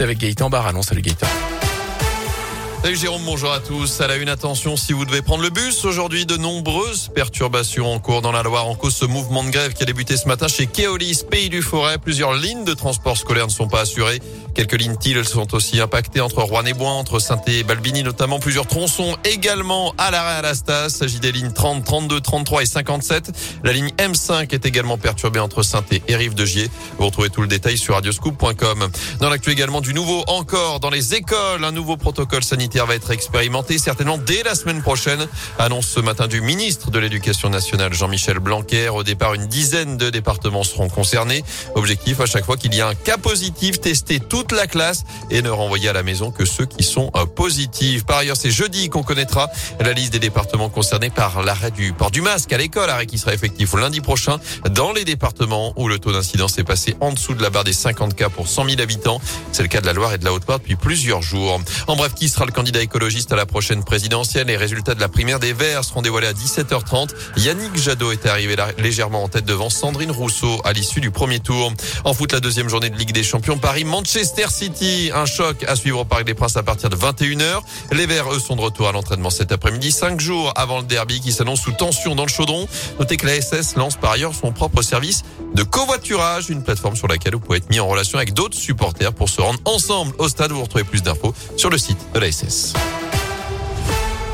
Avec Gaëtan Barallon. Salut Gaëtan. Salut Jérôme, bonjour à tous. À la une, attention, si vous devez prendre le bus, aujourd'hui, de nombreuses perturbations en cours dans la Loire en cause ce mouvement de grève qui a débuté ce matin chez Keolis, Pays du Forêt. Plusieurs lignes de transport scolaire ne sont pas assurées. Quelques TIL sont aussi impactées entre Rouen et Bois, entre saint et Balbini notamment. Plusieurs tronçons également à l'arrêt à l'Astas. S'agit des lignes 30, 32, 33 et 57. La ligne M5 est également perturbée entre saint et Rive de Gier. Vous retrouvez tout le détail sur radioscoop.com. Dans l'actu également du nouveau encore dans les écoles, un nouveau protocole sanitaire va être expérimenté certainement dès la semaine prochaine. Annonce ce matin du ministre de l'Éducation nationale Jean-Michel Blanquer. Au départ, une dizaine de départements seront concernés. Objectif à chaque fois qu'il y a un cas positif, tester toute la classe et ne renvoyer à la maison que ceux qui sont euh, positifs. Par ailleurs, c'est jeudi qu'on connaîtra la liste des départements concernés par l'arrêt du port du masque à l'école, arrêt qui sera effectif lundi prochain dans les départements où le taux d'incidence est passé en dessous de la barre des 50 cas pour 100 000 habitants. C'est le cas de la Loire et de la Haute-Loire depuis plusieurs jours. En bref, qui sera le candidat écologiste à la prochaine présidentielle? Les résultats de la primaire des Verts seront dévoilés à 17h30. Yannick Jadot est arrivé légèrement en tête devant Sandrine Rousseau à l'issue du premier tour. En foot, la deuxième journée de Ligue des Champions, Paris-Manchester City. Un choc à suivre au Parc des Princes à partir de 21h. Les Verts, eux, sont de retour à l'entraînement cet après-midi, cinq jours avant le derby qui s'annonce sous tension dans le chaudron. Notez que la SS lance par ailleurs son propre service de covoiturage, une plateforme sur laquelle vous pouvez être mis en relation avec d'autres supporters pour se rendre ensemble au stade. Vous retrouvez plus d'infos sur le site de la SS.